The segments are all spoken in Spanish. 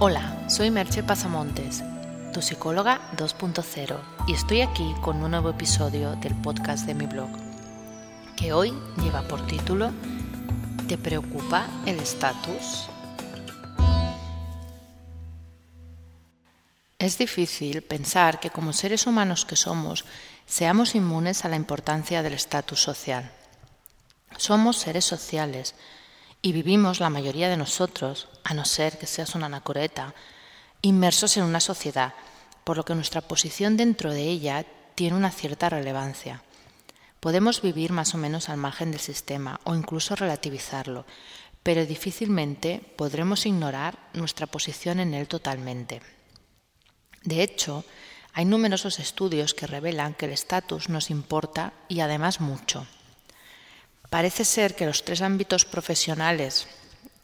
Hola, soy Merche Pasamontes, tu psicóloga 2.0, y estoy aquí con un nuevo episodio del podcast de mi blog, que hoy lleva por título ¿Te preocupa el estatus? Es difícil pensar que como seres humanos que somos, seamos inmunes a la importancia del estatus social. Somos seres sociales, y vivimos la mayoría de nosotros, a no ser que seas una anacoreta, inmersos en una sociedad, por lo que nuestra posición dentro de ella tiene una cierta relevancia. Podemos vivir más o menos al margen del sistema o incluso relativizarlo, pero difícilmente podremos ignorar nuestra posición en él totalmente. De hecho, hay numerosos estudios que revelan que el estatus nos importa y además mucho. Parece ser que los tres ámbitos profesionales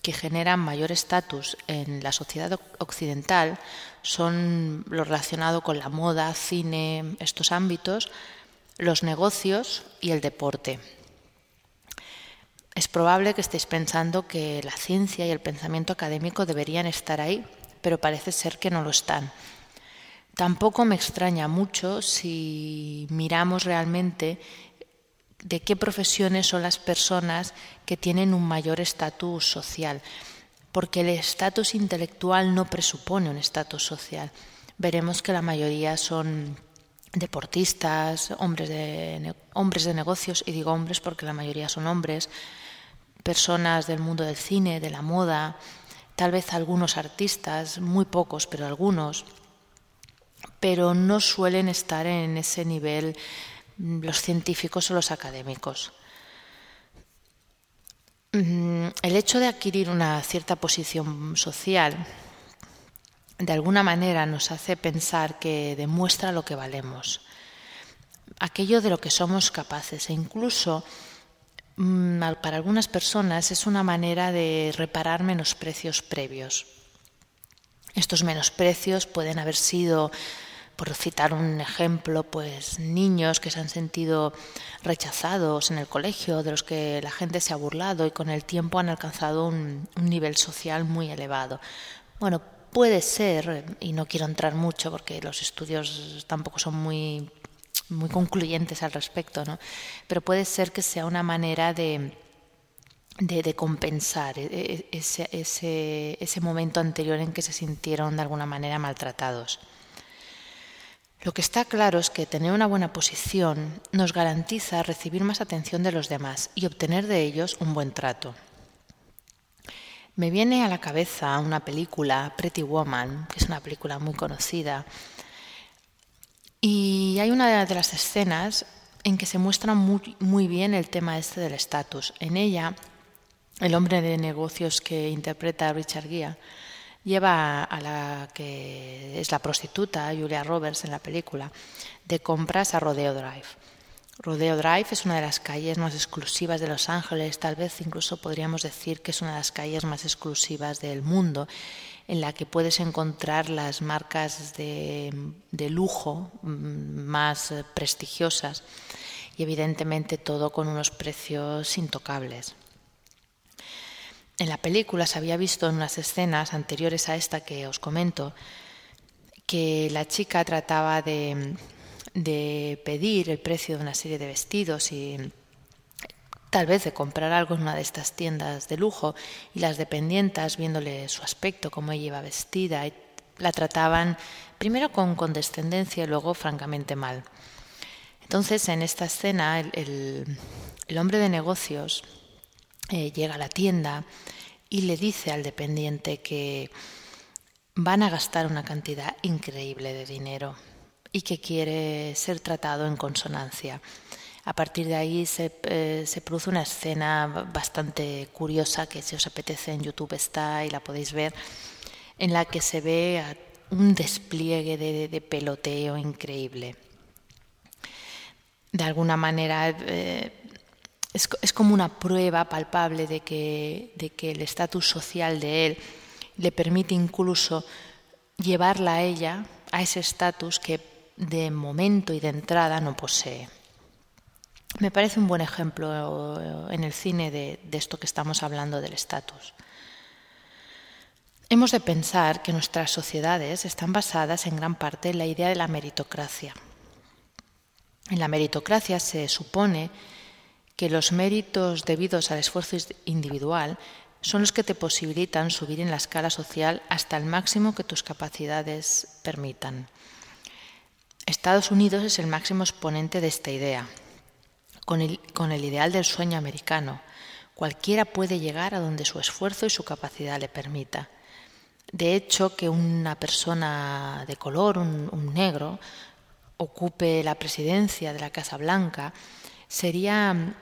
que generan mayor estatus en la sociedad occidental son lo relacionado con la moda, cine, estos ámbitos, los negocios y el deporte. Es probable que estéis pensando que la ciencia y el pensamiento académico deberían estar ahí, pero parece ser que no lo están. Tampoco me extraña mucho si miramos realmente de qué profesiones son las personas que tienen un mayor estatus social, porque el estatus intelectual no presupone un estatus social. Veremos que la mayoría son deportistas, hombres de, hombres de negocios, y digo hombres porque la mayoría son hombres, personas del mundo del cine, de la moda, tal vez algunos artistas, muy pocos, pero algunos, pero no suelen estar en ese nivel los científicos o los académicos. Mm, el hecho de adquirir una cierta posición social de alguna manera nos hace pensar que demuestra lo que valemos, aquello de lo que somos capaces e incluso mm, para algunas personas es una manera de reparar menosprecios previos. Estos menosprecios pueden haber sido por citar un ejemplo, pues niños que se han sentido rechazados en el colegio, de los que la gente se ha burlado y con el tiempo han alcanzado un, nivel social muy elevado. Bueno, puede ser, y no quiero entrar mucho porque los estudios tampoco son muy, muy concluyentes al respecto, ¿no? pero puede ser que sea una manera de, de, compensar e, e, ese, ese, ese momento anterior en que se sintieron de alguna manera maltratados. Lo que está claro es que tener una buena posición nos garantiza recibir más atención de los demás y obtener de ellos un buen trato. Me viene a la cabeza una película, Pretty Woman, que es una película muy conocida, y hay una de las escenas en que se muestra muy, bien el tema este del estatus. En ella, el hombre de negocios que interpreta Richard Gere lleva a la que es la prostituta, Julia Roberts en la película, de compras a Rodeo Drive. Rodeo Drive es una de las calles más exclusivas de Los Ángeles, tal vez incluso podríamos decir que es una de las calles más exclusivas del mundo, en la que puedes encontrar las marcas de, de lujo mm, más prestigiosas y evidentemente todo con unos precios intocables. En la película se había visto en unas escenas anteriores a esta que os comento que la chica trataba de, pedir el precio de una serie de vestidos y tal vez de comprar algo en una de estas tiendas de lujo y las dependientas viéndole su aspecto, cómo ella iba vestida, la trataban primero con condescendencia y luego francamente mal. Entonces en esta escena el hombre de negocios eh, llega a la tienda y le dice al dependiente que van a gastar una cantidad increíble de dinero y que quiere ser tratado en consonancia. A partir de ahí se, eh, se, produce una escena bastante curiosa que si os apetece en YouTube está y la podéis ver, en la que se ve un despliegue de, peloteo increíble. De alguna manera eh, es, como una prueba palpable de que, el estatus social de él le permite incluso llevarla a ella a ese estatus que de momento y de entrada no posee. Me parece un buen ejemplo en el cine de esto que estamos hablando del estatus. hemos de pensar que nuestras sociedades están basadas en gran parte en la idea de la meritocracia. En la meritocracia se supone que los méritos debidos al esfuerzo individual son los que te posibilitan subir en la escala social hasta el máximo que tus capacidades permitan. Estados Unidos es el máximo exponente de esta idea. Con el, ideal del sueño americano, cualquiera puede llegar a donde su esfuerzo y su capacidad le permita. De hecho, que una persona de color, un negro, ocupe la presidencia de la Casa Blanca sería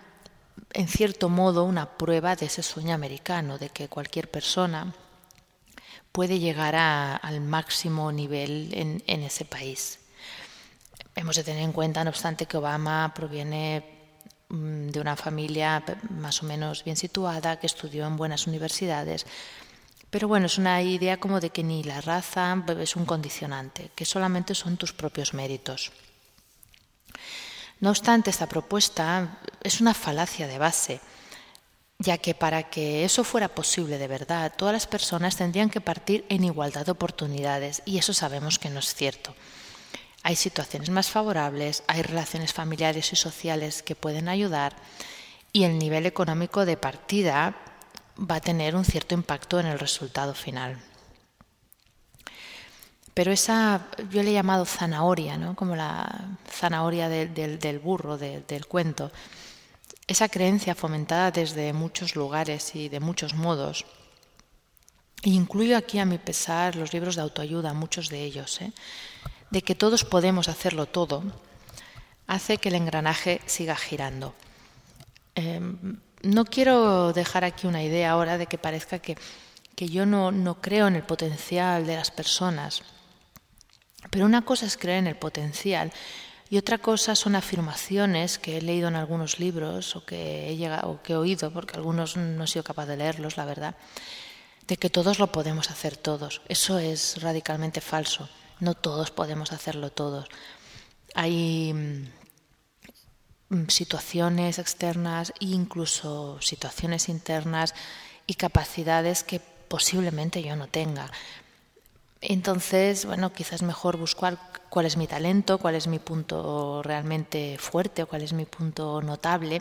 en cierto modo una prueba de ese sueño americano, de que cualquier persona puede llegar al máximo nivel en, ese país. Hemos de tener en cuenta, no obstante, que Obama proviene mm, de una familia más o menos bien situada, que estudió en buenas universidades, pero bueno, es una idea como de que ni la raza es un condicionante, que solamente son tus propios méritos. No obstante, esta propuesta es una falacia de base, ya que para que eso fuera posible de verdad, todas las personas tendrían que partir en igualdad de oportunidades, y eso sabemos que no es cierto. Hay situaciones más favorables, hay relaciones familiares y sociales que pueden ayudar, y el nivel económico de partida va a tener un cierto impacto en el resultado final. Pero esa, yo le he llamado zanahoria, ¿no? como la zanahoria del burro, del cuento, esa creencia fomentada desde muchos lugares y de muchos modos, incluyo aquí a mi pesar los libros de autoayuda, muchos de ellos, ¿eh? de que todos podemos hacerlo todo, hace que el engranaje siga girando. Eh, no quiero dejar aquí una idea ahora de que parezca que, que yo no, no creo en el potencial de las personas pero una cosa es creer en el potencial y otra cosa son afirmaciones que he leído en algunos libros o que he, o que he oído, porque algunos no he sido capaz de leerlos, la verdad, de que todos lo podemos hacer todos. Eso es radicalmente falso. No todos podemos hacerlo todos. Hay mm, situaciones externas e incluso situaciones internas y capacidades que posiblemente yo no tenga. Entonces, bueno, quizás mejor buscar cuál es mi talento, cuál es mi punto realmente fuerte o cuál es mi punto notable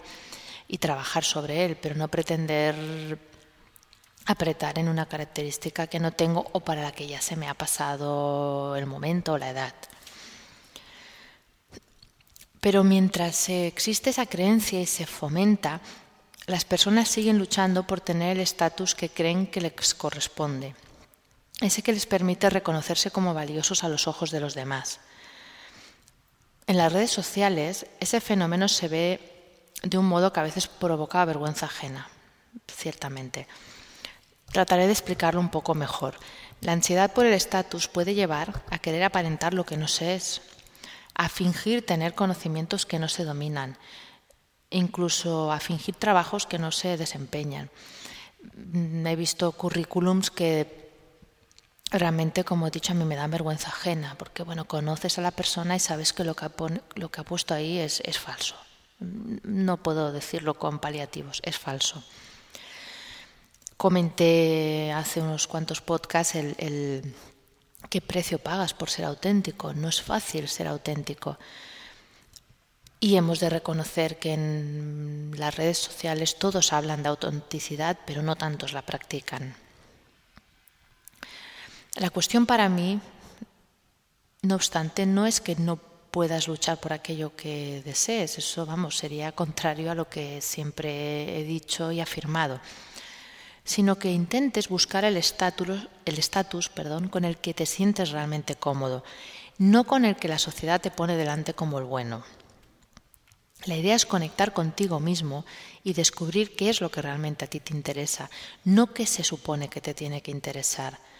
y trabajar sobre él, pero no pretender apretar en una característica que no tengo o para la que ya se me ha pasado el momento o la edad. Pero mientras existe esa creencia y se fomenta, las personas siguen luchando por tener el estatus que creen que les corresponde ese que les permite reconocerse como valiosos a los ojos de los demás. En las redes sociales ese fenómeno se ve de un modo que a veces provoca vergüenza ajena, ciertamente. Trataré de explicarlo un poco mejor. La ansiedad por el estatus puede llevar a querer aparentar lo que no se es, a fingir tener conocimientos que no se dominan, incluso a fingir trabajos que no se desempeñan. He visto currículums que realmente, como he dicho, a mí me da vergüenza ajena, porque bueno, conoces a la persona y sabes que lo que ha, lo que ha puesto ahí es, falso. No puedo decirlo con paliativos, es falso. Comenté hace unos cuantos podcasts el, el qué precio pagas por ser auténtico. No es fácil ser auténtico. Y hemos de reconocer que en las redes sociales todos hablan de autenticidad, pero no tantos la practican. La cuestión para mí, no obstante, no es que no puedas luchar por aquello que desees, eso vamos, sería contrario a lo que siempre he dicho y afirmado, sino que intentes buscar el estatus, el perdón, con el que te sientes realmente cómodo, no con el que la sociedad te pone delante como el bueno. La idea es conectar contigo mismo y descubrir qué es lo que realmente a ti te interesa, no qué se supone que te tiene que interesar.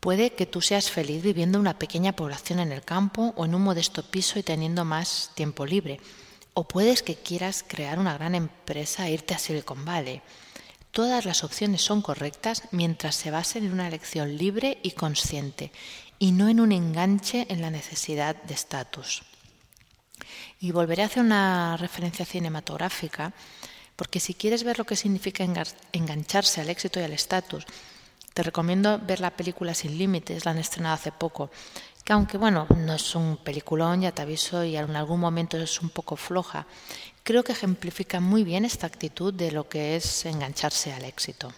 Puede que tú seas feliz viviendo en una pequeña población en el campo o en un modesto piso y teniendo más tiempo libre. O puedes que quieras crear una gran empresa e irte a Silicon Valley. Todas las opciones son correctas mientras se basen en una elección libre y consciente y no en un enganche en la necesidad de estatus. Y volveré a hacer una referencia cinematográfica porque si quieres ver lo que significa engancharse al éxito y al estatus, Te recomiendo ver la película Sin Límites, la han estrenado hace poco, que aunque bueno, no es un peliculón, ya te aviso, y en algún momento es un poco floja, creo que ejemplifica muy bien esta actitud de lo que es engancharse al éxito.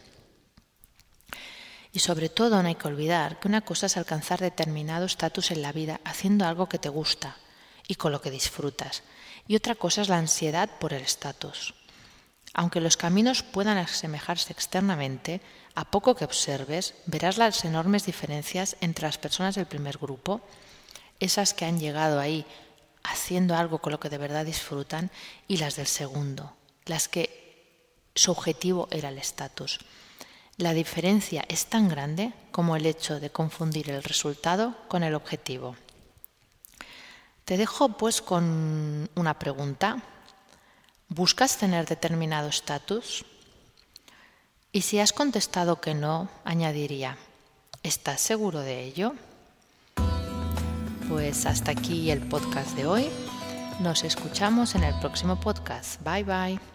Y sobre todo no hay que olvidar que una cosa es alcanzar determinado estatus en la vida haciendo algo que te gusta y con lo que disfrutas. Y otra cosa es la ansiedad por el estatus. Aunque los caminos puedan asemejarse externamente, a poco que observes verás las enormes diferencias entre las personas del primer grupo, esas que han llegado ahí haciendo algo con lo que de verdad disfrutan, y las del segundo, las que su objetivo era el estatus. La diferencia es tan grande como el hecho de confundir el resultado con el objetivo. Te dejo pues con una pregunta. ¿Buscas tener determinado estatus? Y si has contestado que no, añadiría, ¿estás seguro de ello? Pues hasta aquí el podcast de hoy. Nos escuchamos en el próximo podcast. Bye bye.